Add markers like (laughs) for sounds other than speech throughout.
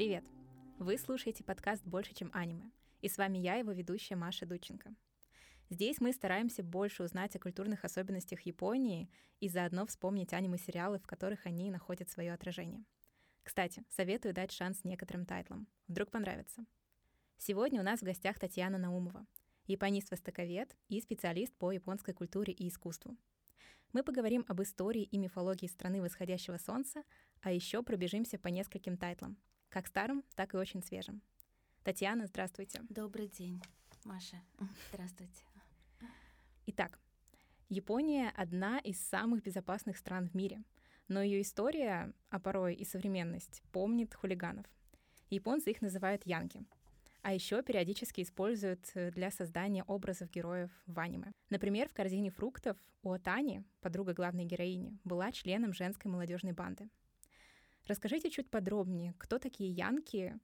Привет! Вы слушаете подкаст «Больше, чем аниме». И с вами я, его ведущая Маша Дученко. Здесь мы стараемся больше узнать о культурных особенностях Японии и заодно вспомнить аниме-сериалы, в которых они находят свое отражение. Кстати, советую дать шанс некоторым тайтлам. Вдруг понравится. Сегодня у нас в гостях Татьяна Наумова, японист-востоковед и специалист по японской культуре и искусству. Мы поговорим об истории и мифологии страны восходящего солнца, а еще пробежимся по нескольким тайтлам, как старым, так и очень свежим. Татьяна, здравствуйте. Добрый день, Маша. Здравствуйте. Итак, Япония — одна из самых безопасных стран в мире, но ее история, а порой и современность, помнит хулиганов. Японцы их называют янки — а еще периодически используют для создания образов героев в аниме. Например, в «Корзине фруктов» у Атани, подруга главной героини, была членом женской молодежной банды. Расскажите чуть подробнее, кто такие янки?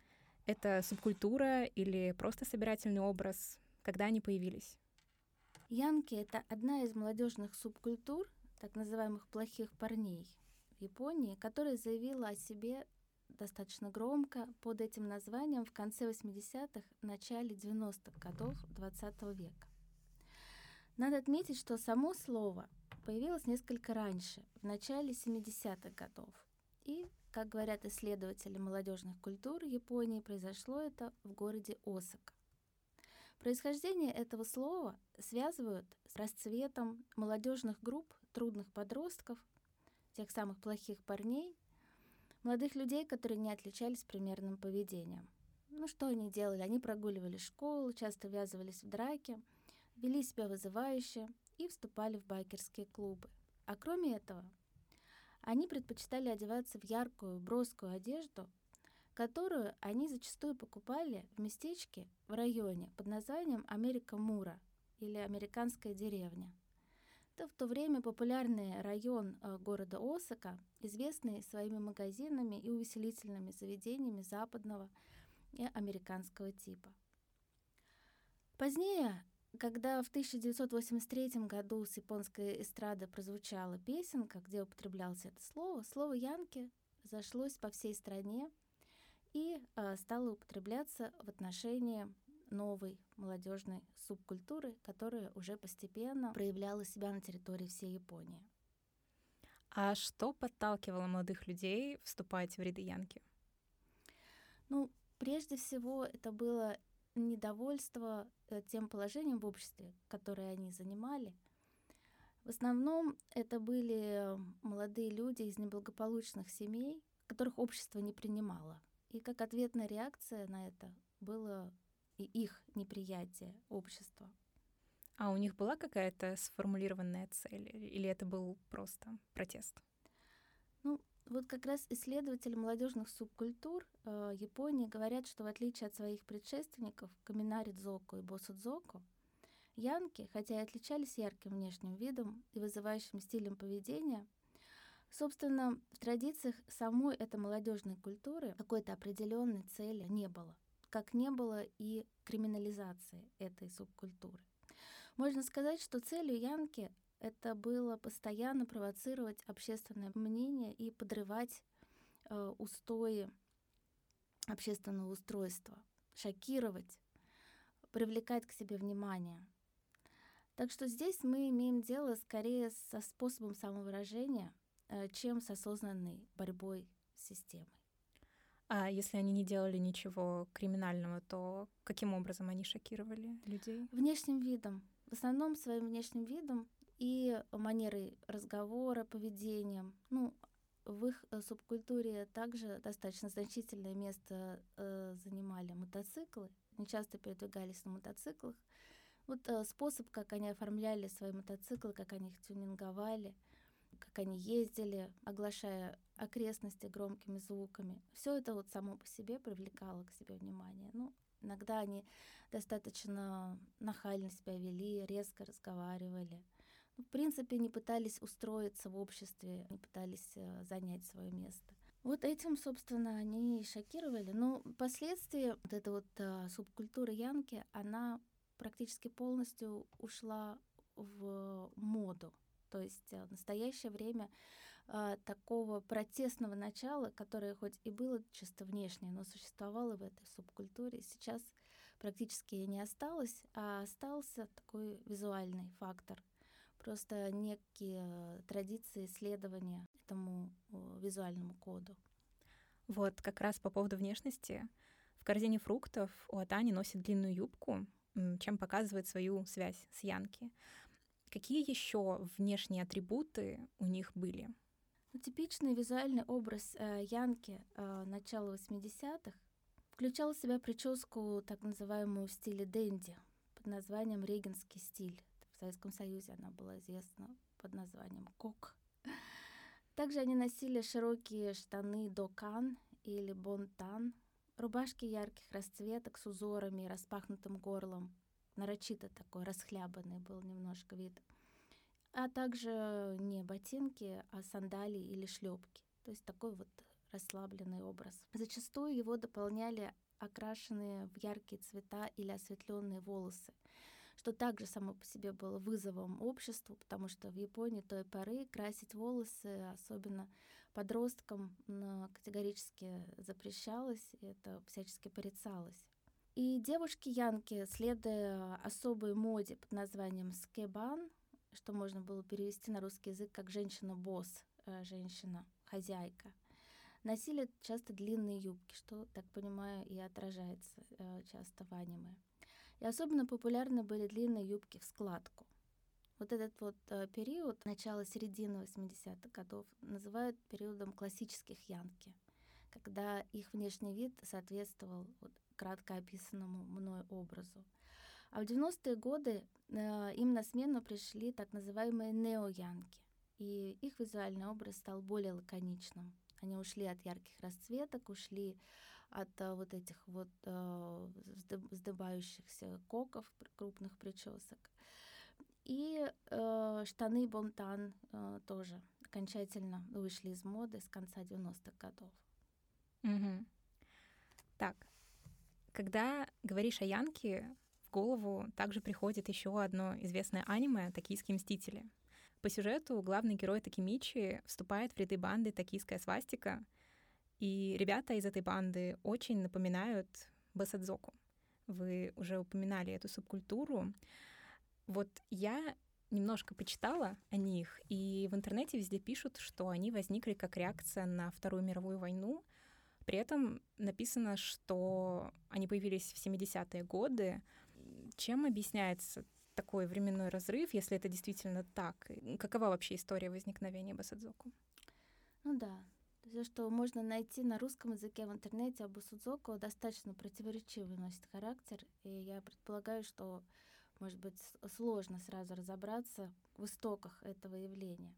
Это субкультура или просто собирательный образ? Когда они появились? Янки — это одна из молодежных субкультур, так называемых плохих парней в Японии, которая заявила о себе достаточно громко под этим названием в конце 80-х, начале 90-х годов XX -го века. Надо отметить, что само слово появилось несколько раньше, в начале 70-х годов. И, как говорят исследователи молодежных культур Японии, произошло это в городе Осака. Происхождение этого слова связывают с расцветом молодежных групп трудных подростков, тех самых плохих парней, Молодых людей, которые не отличались примерным поведением. Ну что они делали? Они прогуливали школу, часто ввязывались в драки, вели себя вызывающе и вступали в байкерские клубы. А кроме этого, они предпочитали одеваться в яркую, броскую одежду, которую они зачастую покупали в местечке в районе под названием Америка Мура или Американская деревня. Это в то время популярный район э, города Осака, известный своими магазинами и увеселительными заведениями западного и американского типа. Позднее, когда в 1983 году с японской эстрады прозвучала песенка, где употреблялось это слово, слово «янки» зашлось по всей стране и э, стало употребляться в отношении новой молодежной субкультуры, которая уже постепенно проявляла себя на территории всей Японии. А что подталкивало молодых людей вступать в ряды Янки? Ну, прежде всего, это было недовольство э, тем положением в обществе, которое они занимали. В основном это были молодые люди из неблагополучных семей, которых общество не принимало. И как ответная реакция на это было и их неприятие общества. А у них была какая-то сформулированная цель или это был просто протест? Вот как раз исследователи молодежных субкультур э, Японии говорят, что в отличие от своих предшественников Каминари Дзоку и Босу Дзоку, янки, хотя и отличались ярким внешним видом и вызывающим стилем поведения, собственно, в традициях самой этой молодежной культуры какой-то определенной цели не было как не было и криминализации этой субкультуры. Можно сказать, что целью Янки это было постоянно провоцировать общественное мнение и подрывать э, устои общественного устройства, шокировать, привлекать к себе внимание. Так что здесь мы имеем дело скорее со способом самовыражения, э, чем с осознанной борьбой с системой. А если они не делали ничего криминального, то каким образом они шокировали людей? Внешним видом. В основном своим внешним видом и манерой разговора, поведением. Ну, в их э, субкультуре также достаточно значительное место э, занимали мотоциклы. Они часто передвигались на мотоциклах. Вот э, способ, как они оформляли свои мотоциклы, как они их тюнинговали — как они ездили, оглашая окрестности громкими звуками. Все это вот само по себе привлекало к себе внимание. Ну, иногда они достаточно нахально себя вели, резко разговаривали. В принципе, не пытались устроиться в обществе, не пытались э, занять свое место. Вот этим, собственно, они и шокировали. Но впоследствии вот эта вот а, субкультура янки, она практически полностью ушла в моду. То есть э, в настоящее время э, такого протестного начала, которое хоть и было чисто внешнее, но существовало в этой субкультуре, сейчас практически не осталось, а остался такой визуальный фактор. Просто некие традиции исследования этому визуальному коду. Вот как раз по поводу внешности. В корзине фруктов у Атани носит длинную юбку, чем показывает свою связь с Янки. Какие еще внешние атрибуты у них были? Ну, типичный визуальный образ э, Янки э, начала 80-х включал в себя прическу, так называемую в стиле дэнди, под названием регенский стиль. В Советском Союзе она была известна под названием кок. Также они носили широкие штаны докан или бонтан, рубашки ярких расцветок с узорами и распахнутым горлом. Нарочито такой расхлябанный был немножко вид. А также не ботинки, а сандалии или шлепки. То есть такой вот расслабленный образ. Зачастую его дополняли окрашенные в яркие цвета или осветленные волосы, что также само по себе было вызовом обществу, потому что в Японии той поры красить волосы, особенно подросткам, категорически запрещалось, и это всячески порицалось. И девушки-янки, следуя особой моде под названием скебан, что можно было перевести на русский язык как «женщина-босс», э, «женщина-хозяйка», носили часто длинные юбки, что, так понимаю, и отражается э, часто в аниме. И особенно популярны были длинные юбки в складку. Вот этот вот э, период, начало середины 80-х годов, называют периодом классических янки, когда их внешний вид соответствовал вот, кратко описанному мной образу. А в 90-е годы э, им на смену пришли так называемые неоянки, и их визуальный образ стал более лаконичным. Они ушли от ярких расцветок, ушли от а, вот этих вот а, вздыбающихся коков, крупных причесок. И э, штаны Бонтан э, тоже окончательно вышли из моды с конца 90-х годов. Угу. Так, когда говоришь о Янке, в голову также приходит еще одно известное аниме «Токийские мстители». По сюжету главный герой Такимичи вступает в ряды банды «Токийская свастика», и ребята из этой банды очень напоминают Басадзоку. Вы уже упоминали эту субкультуру. Вот я немножко почитала о них, и в интернете везде пишут, что они возникли как реакция на Вторую мировую войну. При этом написано, что они появились в 70-е годы. Чем объясняется такой временной разрыв, если это действительно так? Какова вообще история возникновения Басадзоку? Ну да, все, что можно найти на русском языке в интернете об Басадзоку, достаточно противоречивый носит характер, и я предполагаю, что может быть сложно сразу разобраться в истоках этого явления.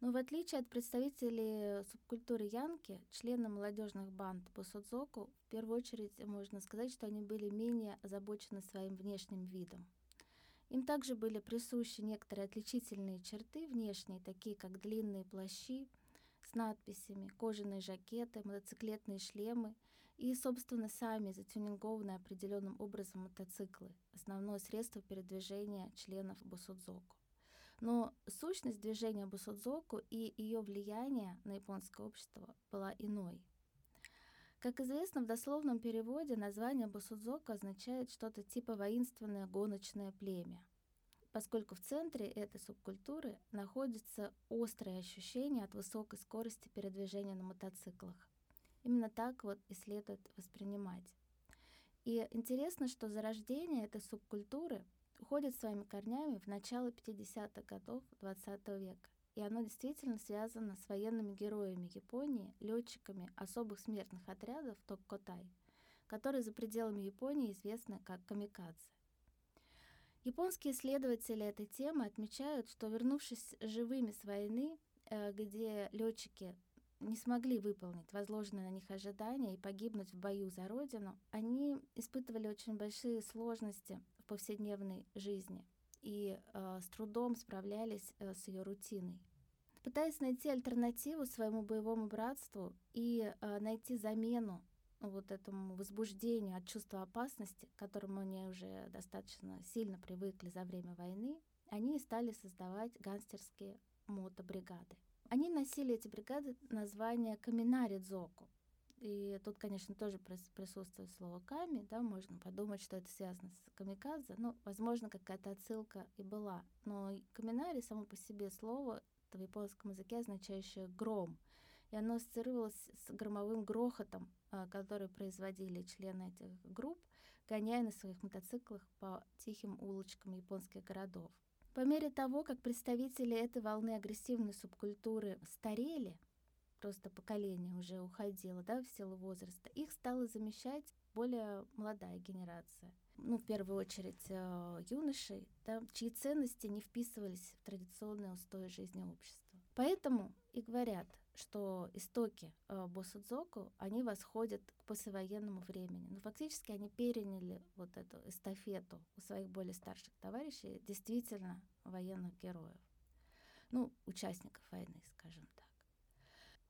Но в отличие от представителей субкультуры Янки, члены молодежных банд Босудзоку, в первую очередь можно сказать, что они были менее озабочены своим внешним видом. Им также были присущи некоторые отличительные черты внешние, такие как длинные плащи с надписями, кожаные жакеты, мотоциклетные шлемы и, собственно, сами затюнингованные определенным образом мотоциклы, основное средство передвижения членов Бусудзоку. Но сущность движения Бусудзоку и ее влияние на японское общество была иной. Как известно, в дословном переводе название Босудзока означает что-то типа воинственное гоночное племя, поскольку в центре этой субкультуры находится острое ощущение от высокой скорости передвижения на мотоциклах. Именно так вот и следует воспринимать. И интересно, что зарождение этой субкультуры уходит своими корнями в начало 50-х годов XX века и оно действительно связано с военными героями Японии, летчиками особых смертных отрядов Токкотай, которые за пределами Японии известны как камикадзе. Японские исследователи этой темы отмечают, что вернувшись живыми с войны, э, где летчики не смогли выполнить возложенные на них ожидания и погибнуть в бою за родину, они испытывали очень большие сложности в повседневной жизни и э, с трудом справлялись э, с ее рутиной. Пытаясь найти альтернативу своему боевому братству и э, найти замену вот этому возбуждению от чувства опасности, к которому они уже достаточно сильно привыкли за время войны, они стали создавать гангстерские мотобригады. Они носили эти бригады название Каминари Дзоку. И тут, конечно, тоже присутствует слово «ками», да, можно подумать, что это связано с камикадзе. Ну, возможно, какая-то отсылка и была. Но каминари само по себе слово в японском языке, означающее «гром». И оно ассоциировалось с громовым грохотом, а, который производили члены этих групп, гоняя на своих мотоциклах по тихим улочкам японских городов. По мере того, как представители этой волны агрессивной субкультуры старели, просто поколение уже уходило да, в силу возраста, их стала замещать более молодая генерация. Ну, в первую очередь э, юношей, да, чьи ценности не вписывались в традиционные устои жизни общества. Поэтому и говорят, что истоки э, Босудзоку, они восходят к послевоенному времени. Но фактически они переняли вот эту эстафету у своих более старших товарищей, действительно военных героев. Ну, участников войны, скажем так.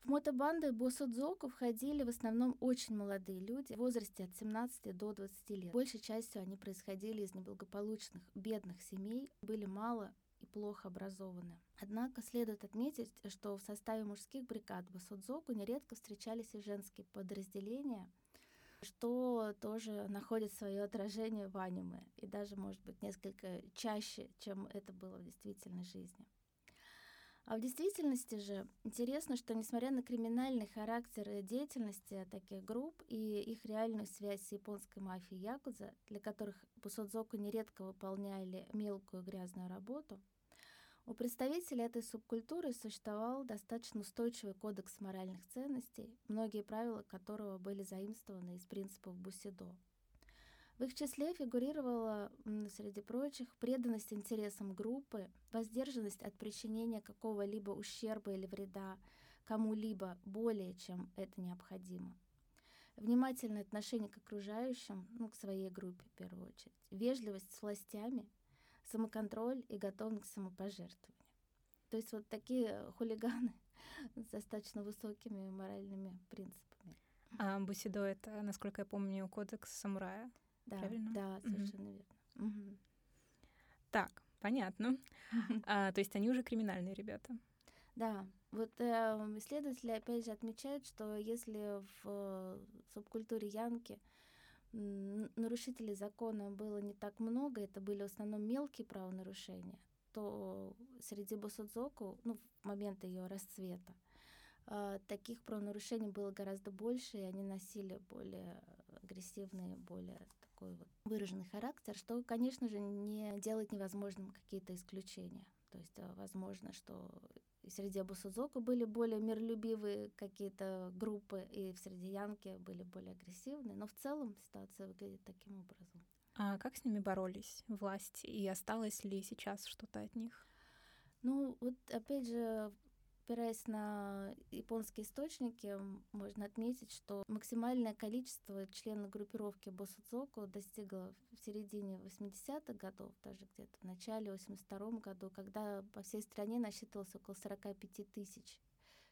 В мотобанды Босудзоку входили в основном очень молодые люди в возрасте от 17 до 20 лет. Большей частью они происходили из неблагополучных, бедных семей, были мало и плохо образованы. Однако следует отметить, что в составе мужских бригад Босудзоку нередко встречались и женские подразделения, что тоже находит свое отражение в аниме, и даже, может быть, несколько чаще, чем это было в действительной жизни. А в действительности же интересно, что несмотря на криминальный характер деятельности таких групп и их реальную связь с японской мафией Якудза, для которых Бусодзоку нередко выполняли мелкую грязную работу, у представителей этой субкультуры существовал достаточно устойчивый кодекс моральных ценностей, многие правила которого были заимствованы из принципов Бусидо — в их числе фигурировала, среди прочих, преданность интересам группы, воздержанность от причинения какого-либо ущерба или вреда кому-либо более, чем это необходимо. Внимательное отношение к окружающим, ну, к своей группе в первую очередь, вежливость с властями, самоконтроль и готовность к самопожертвованию. То есть вот такие хулиганы с достаточно высокими моральными принципами. А Бусидо — это, насколько я помню, кодекс самурая? Да, правильно? Да, совершенно угу. верно. Угу. Так, понятно. (laughs) А, то есть они уже криминальные ребята. Да, вот э, исследователи опять же отмечают, что если в э, субкультуре Янки нарушителей закона было не так много, это были в основном мелкие правонарушения, то среди Босудзоку, ну, в момент ее расцвета, э, таких правонарушений было гораздо больше, и они носили более агрессивные, более такой вот выраженный характер, что, конечно же, не делает невозможным какие-то исключения. То есть э, возможно, что среди Абусудзоку были более миролюбивые какие-то группы, и в среди Янки были более агрессивные, но в целом ситуация выглядит таким образом. А как с ними боролись власти, и осталось ли сейчас что-то от них? Ну, вот опять же, Опираясь на японские источники, можно отметить, что максимальное количество членов группировки Босудзоку достигло в середине 80-х годов, даже где-то в начале 82 году, когда по всей стране насчитывалось около 45 тысяч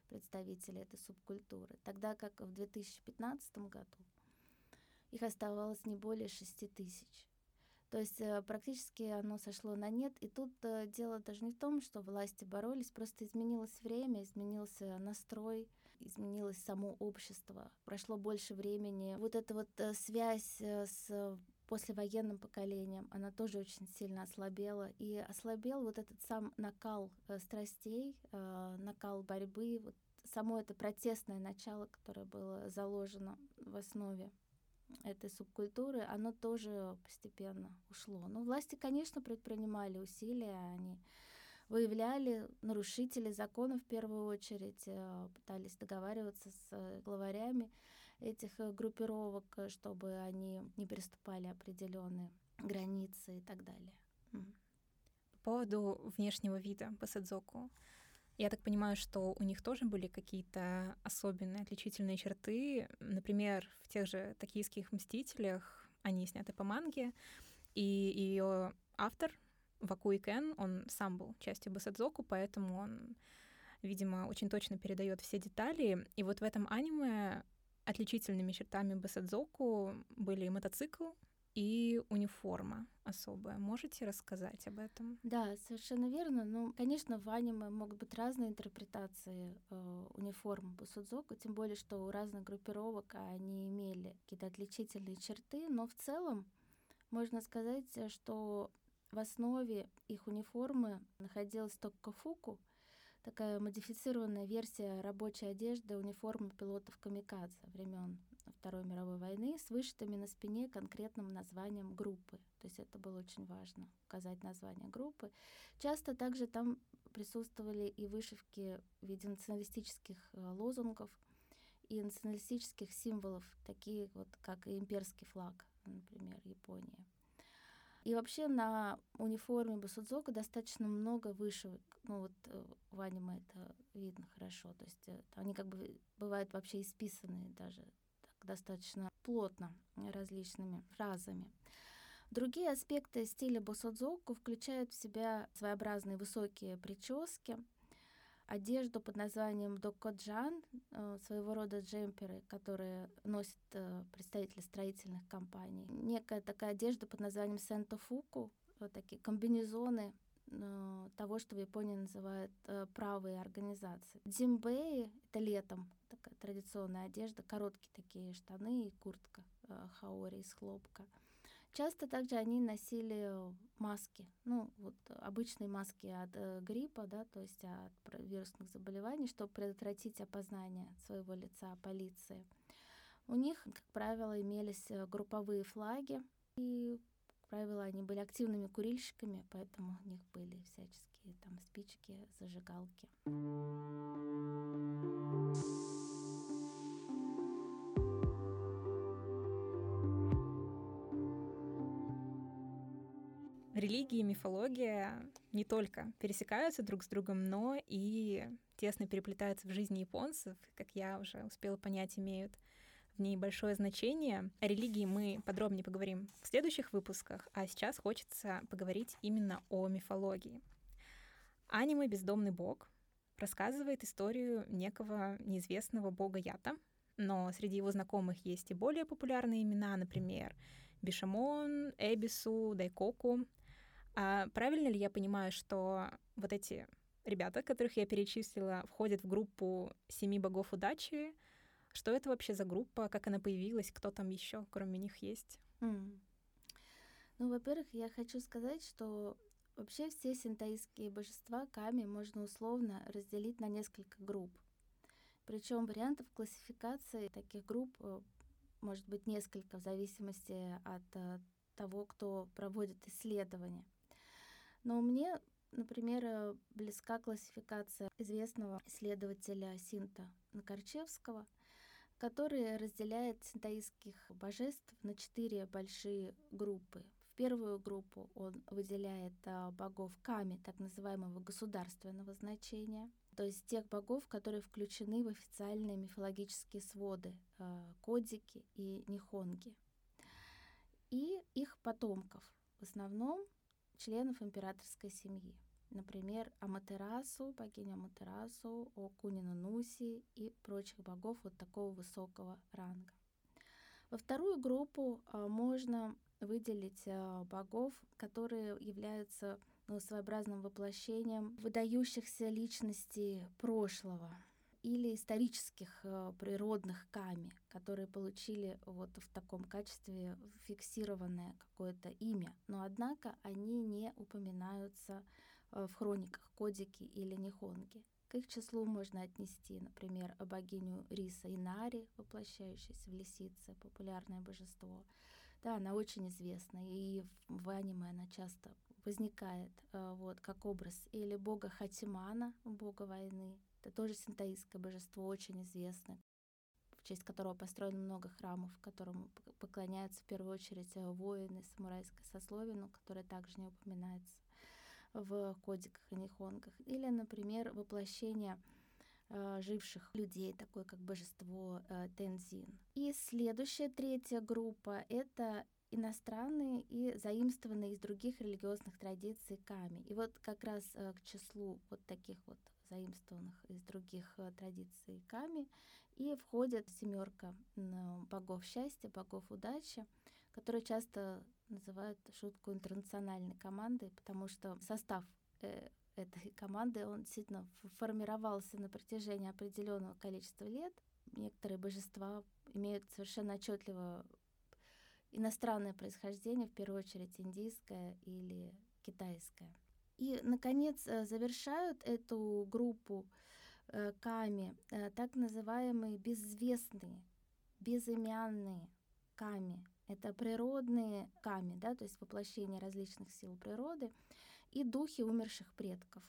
представителей этой субкультуры, тогда как в 2015 году их оставалось не более 6 тысяч. То есть э, практически оно сошло на нет. И тут э, дело даже не в том, что власти боролись, просто изменилось время, изменился настрой, изменилось само общество. Прошло больше времени. Вот эта вот э, связь с послевоенным поколением, она тоже очень сильно ослабела. И ослабел вот этот сам накал страстей, накал борьбы, вот само это протестное начало, которое было заложено в основе этой субкультуры, оно тоже постепенно ушло. Но ну, власти, конечно, предпринимали усилия, они выявляли нарушителей закона в первую очередь, э, пытались договариваться с главарями этих э, группировок, чтобы они не переступали определенные границы и так далее. По поводу внешнего вида Басадзоку. Я так понимаю, что у них тоже были какие-то особенные отличительные черты. Например, в тех же токийских «Мстителях» они сняты по манге, и ее автор Вакуи Кен, он сам был частью Басадзоку, поэтому он, видимо, очень точно передает все детали. И вот в этом аниме отличительными чертами Басадзоку были мотоцикл и униформа особая. Можете рассказать об этом? Да, совершенно верно. Ну, конечно, в аниме могут быть разные интерпретации э, униформы Бусудзоку, тем более, что у разных группировок они имели какие-то отличительные черты, но в целом можно сказать, что в основе их униформы находилась токкофуку, такая модифицированная версия рабочей одежды униформы пилотов камикадзе времен Второй мировой войны с вышитыми на спине конкретным названием группы. То есть это было очень важно, указать название группы. Часто также там присутствовали и вышивки в виде националистических э, лозунгов и националистических символов, такие вот как имперский флаг, например, Японии. И вообще на униформе Басудзока достаточно много вышивок. Ну вот э, в аниме это видно хорошо. То есть э, они как бы бывают вообще исписанные даже достаточно плотно различными фразами. Другие аспекты стиля босодзоку включают в себя своеобразные высокие прически, одежду под названием докоджан, э, своего рода джемперы, которые носят э, представители строительных компаний. Некая такая одежда под названием сентофуку, вот такие комбинезоны э, того, что в Японии называют правые организации. Дзимбеи — это летом такая традиционная одежда, короткие такие штаны и куртка хаори из хлопка — Часто также они носили маски, ну вот обычные маски от э, гриппа, да, то есть от вирусных заболеваний, чтобы предотвратить опознание своего лица полиции. У них, как правило, имелись э, групповые флаги, и, правило, они были активными курильщиками, поэтому у них были всяческие там спички, зажигалки. религия и мифология не только пересекаются друг с другом, но и тесно переплетаются в жизни японцев, как я уже успела понять, имеют ней большое значение. О религии мы подробнее поговорим в следующих выпусках, а сейчас хочется поговорить именно о мифологии. Аниме «Бездомный бог» рассказывает историю некого неизвестного бога Ята, но среди его знакомых есть и более популярные имена, например, Бишамон, Эбису, Дайкоку. А правильно ли я понимаю, что вот эти ребята, которых я перечислила, входят в группу семи богов удачи? Что это вообще за группа? Как она появилась? Кто там еще, кроме них, есть? Mm. Ну, во-первых, я хочу сказать, что вообще все синтаистские божества Ками можно условно разделить на несколько групп. Причем вариантов классификации таких групп э, может быть несколько в зависимости от э, того, кто проводит исследования. Но мне, например, э, близка классификация известного исследователя Синта Накорчевского, который разделяет синтаистских божеств на четыре большие группы. В первую группу он выделяет а, богов Ками, так называемого государственного значения, то есть тех богов, которые включены в официальные мифологические своды, а, кодики и нихонги, и их потомков. В основном членов императорской семьи. Например, Аматерасу, богиня Аматерасу, Окунина Нуси и прочих богов вот такого высокого ранга. Во вторую группу а, можно выделить а, богов, которые являются ну, своеобразным воплощением выдающихся личностей прошлого или исторических э, природных ками, которые получили вот в таком качестве фиксированное какое-то имя, но однако они не упоминаются в хрониках Кодики или Нихонги. К их числу можно отнести, например, богиню Риса Инари, воплощающуюся в лисице, популярное божество. Да, она очень известна, и в аниме она часто возникает э, вот, как образ или бога Хатимана, бога войны, это тоже синтаистское божество, очень известное, в честь которого построено много храмов, которому поклоняются в первую очередь э, воины самурайской сословия, но которое также не упоминается в кодиках и нихонгах. Или, например, воплощение э, живших людей, такое как божество э, Тензин. И следующая, третья группа — это иностранные и заимствованные из других религиозных традиций ками. И вот как раз э, к числу вот таких вот заимствованных из других традиций ками, и входит семерка богов счастья, богов удачи, которую часто называют шутку интернациональной командой, потому что состав э, этой (laughs) команды, он действительно формировался на протяжении определенного количества лет. Некоторые божества имеют совершенно отчетливо иностранное происхождение, в первую очередь индийское или китайское. И, наконец, э, завершают эту группу э, ками э, так называемые безвестные, безымянные ками. Это природные ками, да, то есть воплощение различных сил природы и духи умерших предков.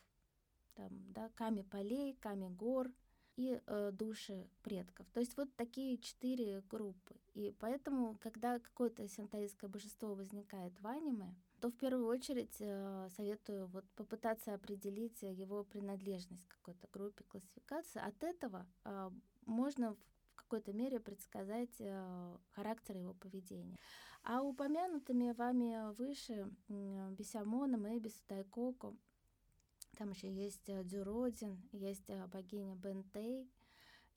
Там, да, ками полей, ками гор и э, души предков. То есть вот такие четыре группы. И поэтому, когда какое-то синтаистское божество возникает в аниме, то в первую очередь э, советую вот попытаться определить его принадлежность к какой-то группе, классификации. От этого э, можно какой-то мере предсказать э, характер его поведения. А упомянутыми вами выше Бесямоном, Эбис, Тайкоко, там еще есть э, Дюродин, есть э, богиня Бентей,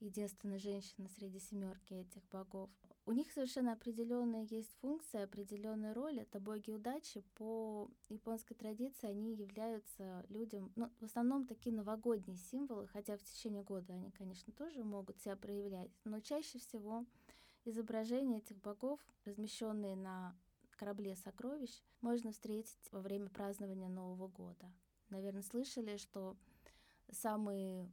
единственная женщина среди семерки этих богов. У них совершенно определенная есть функция, определенная роль. Это боги удачи. По японской традиции они являются людям, ну, в основном такие новогодние символы, хотя в течение года они, конечно, тоже могут себя проявлять. Но чаще всего изображения этих богов, размещенные на корабле сокровищ, можно встретить во время празднования Нового года. Наверное, слышали, что самый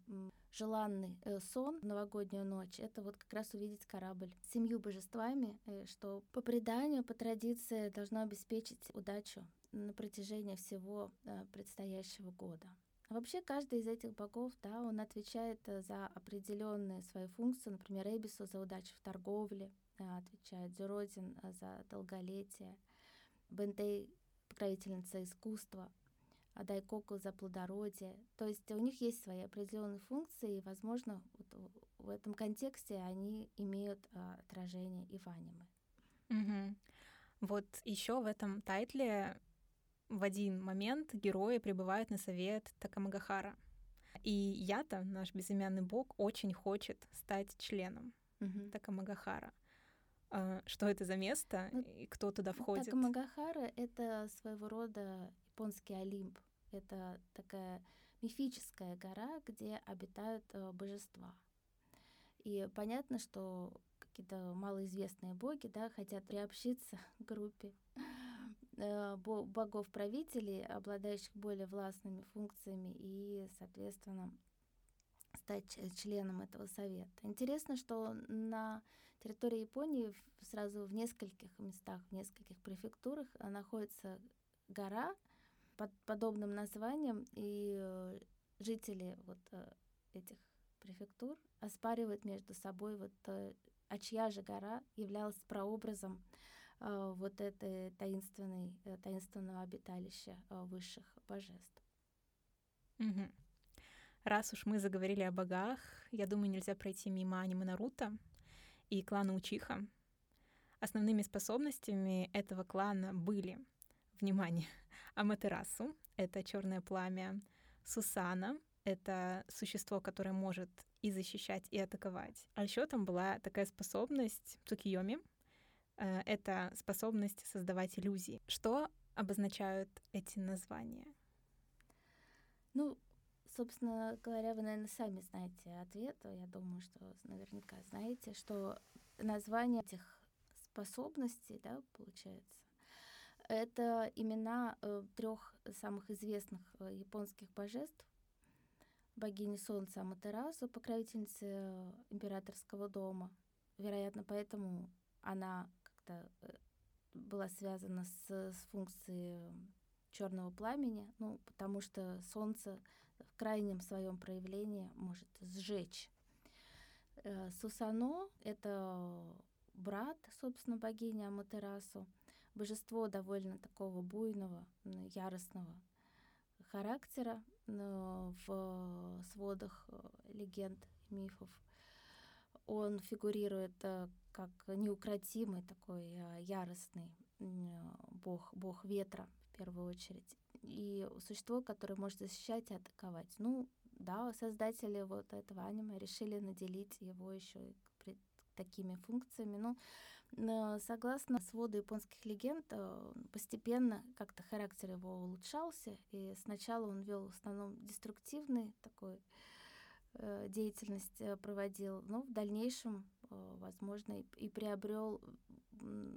желанный э, сон в новогоднюю ночь — это вот как раз увидеть корабль с семью божествами, э, что по преданию, по традиции должно обеспечить удачу на протяжении всего э, предстоящего года. Вообще каждый из этих богов, да, он отвечает за определенные свои функции. Например, Эбису за удачу в торговле, отвечает Дзюродин за долголетие, Бентей — покровительница искусства, а дайкоку за плодородие. То есть у них есть свои определенные функции, и, возможно, вот в этом контексте они имеют а, отражение и в аниме. Угу. Вот еще в этом тайтле в один момент герои прибывают на совет Такамагахара. И Ята, наш безымянный бог, очень хочет стать членом угу. Такамагахара. А, что это за место ну, и кто туда входит? Такамагахара — это своего рода японский Олимп. Это такая мифическая гора, где обитают э, божества. И понятно, что какие-то малоизвестные боги да, хотят приобщиться (laughs) к группе э, богов-правителей, обладающих более властными функциями и, соответственно, стать членом этого совета. Интересно, что на территории Японии сразу в нескольких местах, в нескольких префектурах находится гора, под подобным названием, и э, жители вот э, этих префектур оспаривают между собой, вот, э, а чья же гора являлась прообразом вот этой таинственной, таинственного обиталища высших божеств. Угу. Раз уж мы заговорили о богах, я думаю, нельзя пройти мимо аниме Наруто и клана Учиха. Основными способностями этого клана были, внимание, Аматерасу — это черное пламя, Сусана — это существо, которое может и защищать, и атаковать. А еще там была такая способность Цукиоми э, — это способность создавать иллюзии. Что обозначают эти названия? Ну, собственно говоря, вы, наверное, сами знаете ответ. Я думаю, что наверняка знаете, что название этих способностей, да, получается, это имена э, трех самых известных э, японских божеств. Богини Солнца Аматерасу, покровительницы э, императорского дома. Вероятно, поэтому она как-то э, была связана с, с функцией черного пламени, ну, потому что солнце в крайнем своем проявлении может сжечь. Э, Сусано — это брат, собственно, богини Аматерасу — божество довольно такого буйного, яростного характера в сводах э, легенд мифов. Он фигурирует э, как неукротимый такой э, яростный бог, бог ветра в первую очередь. И существо, которое может защищать и атаковать. Ну, да, создатели вот этого аниме решили наделить его еще такими функциями. Ну, согласно своду японских легенд, э, постепенно как-то характер его улучшался, и сначала он вел в основном деструктивный такой э, деятельность э, проводил, но в дальнейшем, возможно, и приобрел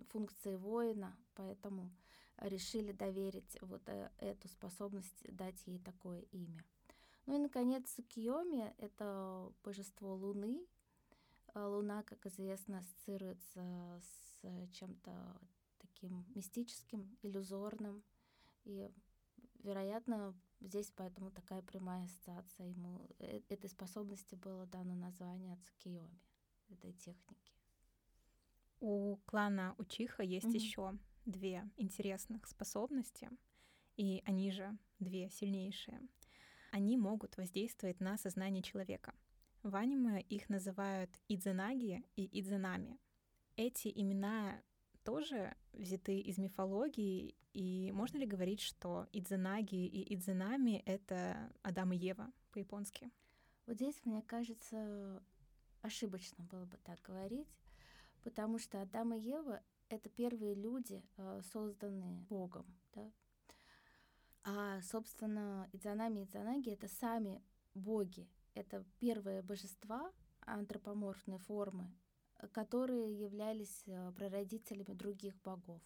функции воина, поэтому решили доверить вот эту способность, дать ей такое имя. Ну и, наконец, Сукиоми — это божество Луны, луна, как известно, ассоциируется с чем-то таким мистическим, иллюзорным. И, вероятно, здесь поэтому такая прямая ассоциация ему. Э, этой способности было дано название Цукиоми, этой техники. У клана Учиха есть mm-hmm. еще две интересных способности, и они же две сильнейшие. Они могут воздействовать на сознание человека — в аниме их называют Идзенаги и Идзенами. Эти имена тоже взяты из мифологии, и можно ли говорить, что Идзенаги и Идзенами — это Адам и Ева по-японски? Вот здесь, мне кажется, ошибочно было бы так говорить, потому что Адам и Ева — это первые люди, э, созданные Богом, да? А, собственно, Идзанами и Идзанаги — это сами боги, это первые божества антропоморфной формы, которые являлись э, прародителями других богов.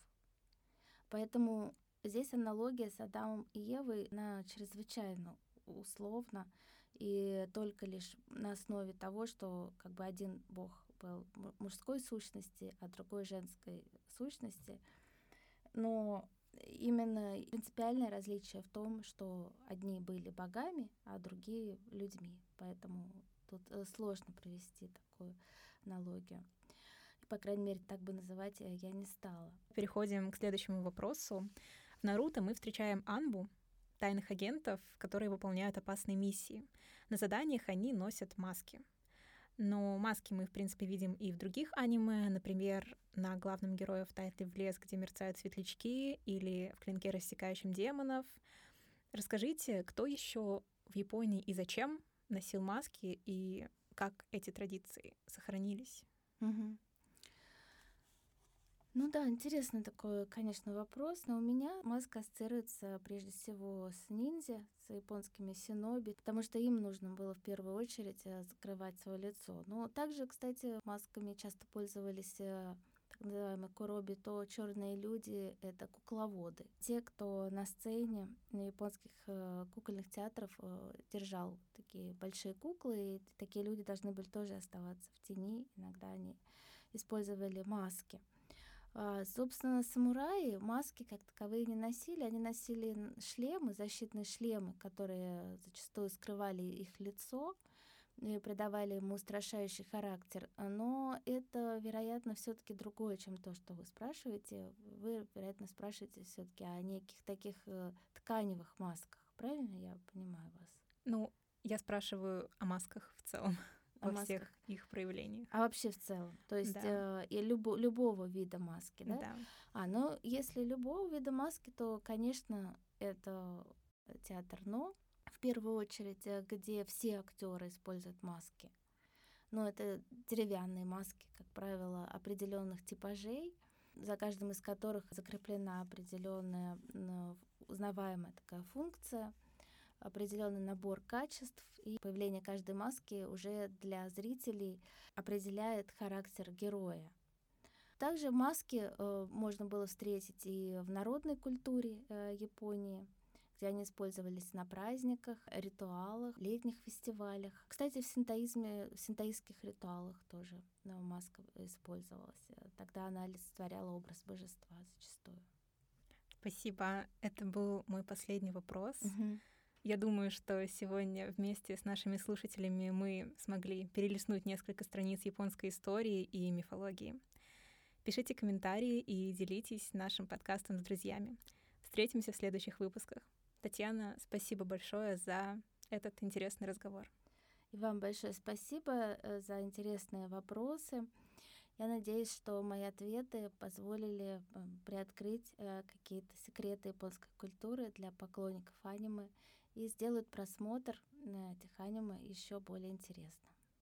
Поэтому здесь аналогия с Адамом и Евой, она чрезвычайно условна, и только лишь на основе того, что как бы один бог был мужской сущности, а другой женской сущности. Но именно принципиальное различие в том, что одни были богами, а другие людьми. Поэтому тут э, сложно провести такую аналогию. По крайней мере, так бы называть я не стала. Переходим к следующему вопросу. В Наруто мы встречаем Анбу, тайных агентов, которые выполняют опасные миссии. На заданиях они носят маски. Но маски мы, в принципе, видим и в других аниме, например, на главном герое в тайтле «В лес», где мерцают светлячки, или в «Клинке, рассекающем демонов». Расскажите, кто еще в Японии и зачем носил маски, и как эти традиции сохранились? Угу. Ну да, интересный такой, конечно, вопрос, но у меня маска ассоциируется прежде всего с ниндзя, с японскими синоби, потому что им нужно было в первую очередь э, закрывать свое лицо. Но также, кстати, масками часто пользовались э, так называемые куроби, то черные люди — это кукловоды. Те, кто на сцене на японских э, кукольных театров э, держал такие большие куклы, и такие люди должны были тоже оставаться в тени. Иногда они использовали маски. А, собственно, самураи маски как таковые не носили, они носили шлемы, защитные шлемы, которые зачастую скрывали их лицо и придавали ему устрашающий характер. Но это, вероятно, все-таки другое, чем то, что вы спрашиваете. Вы, вероятно, спрашиваете все-таки о неких таких э, тканевых масках. Правильно я понимаю вас? Ну, я спрашиваю о масках в целом во масках. всех их проявлениях. А вообще в целом? То есть да. э, и любо, любого вида маски, да? Да. А, ну если любого вида маски, то, конечно, это театр «Но», в первую очередь, э, где все актеры используют маски. Но это деревянные маски, как правило, определенных типажей, за каждым из которых закреплена определенная узнаваемая такая функция — определенный набор качеств, и появление каждой маски уже для зрителей определяет характер героя. Также маски э, можно было встретить и в народной культуре э, Японии, где они использовались на праздниках, ритуалах, летних фестивалях. Кстати, в синтоизме, в синтоистских ритуалах тоже э, маска использовалась. Тогда она олицетворяла образ божества зачастую. Спасибо. Это был мой последний вопрос. Угу. Я думаю, что сегодня вместе с нашими слушателями мы смогли перелистнуть несколько страниц японской истории и мифологии. Пишите комментарии и делитесь нашим подкастом с друзьями. Встретимся в следующих выпусках. Татьяна, спасибо большое за этот интересный разговор. И вам большое спасибо э, за интересные вопросы. Я надеюсь, что мои ответы позволили э, приоткрыть э, какие-то секреты японской культуры для поклонников аниме и сделают просмотр этих аниме еще более интересным.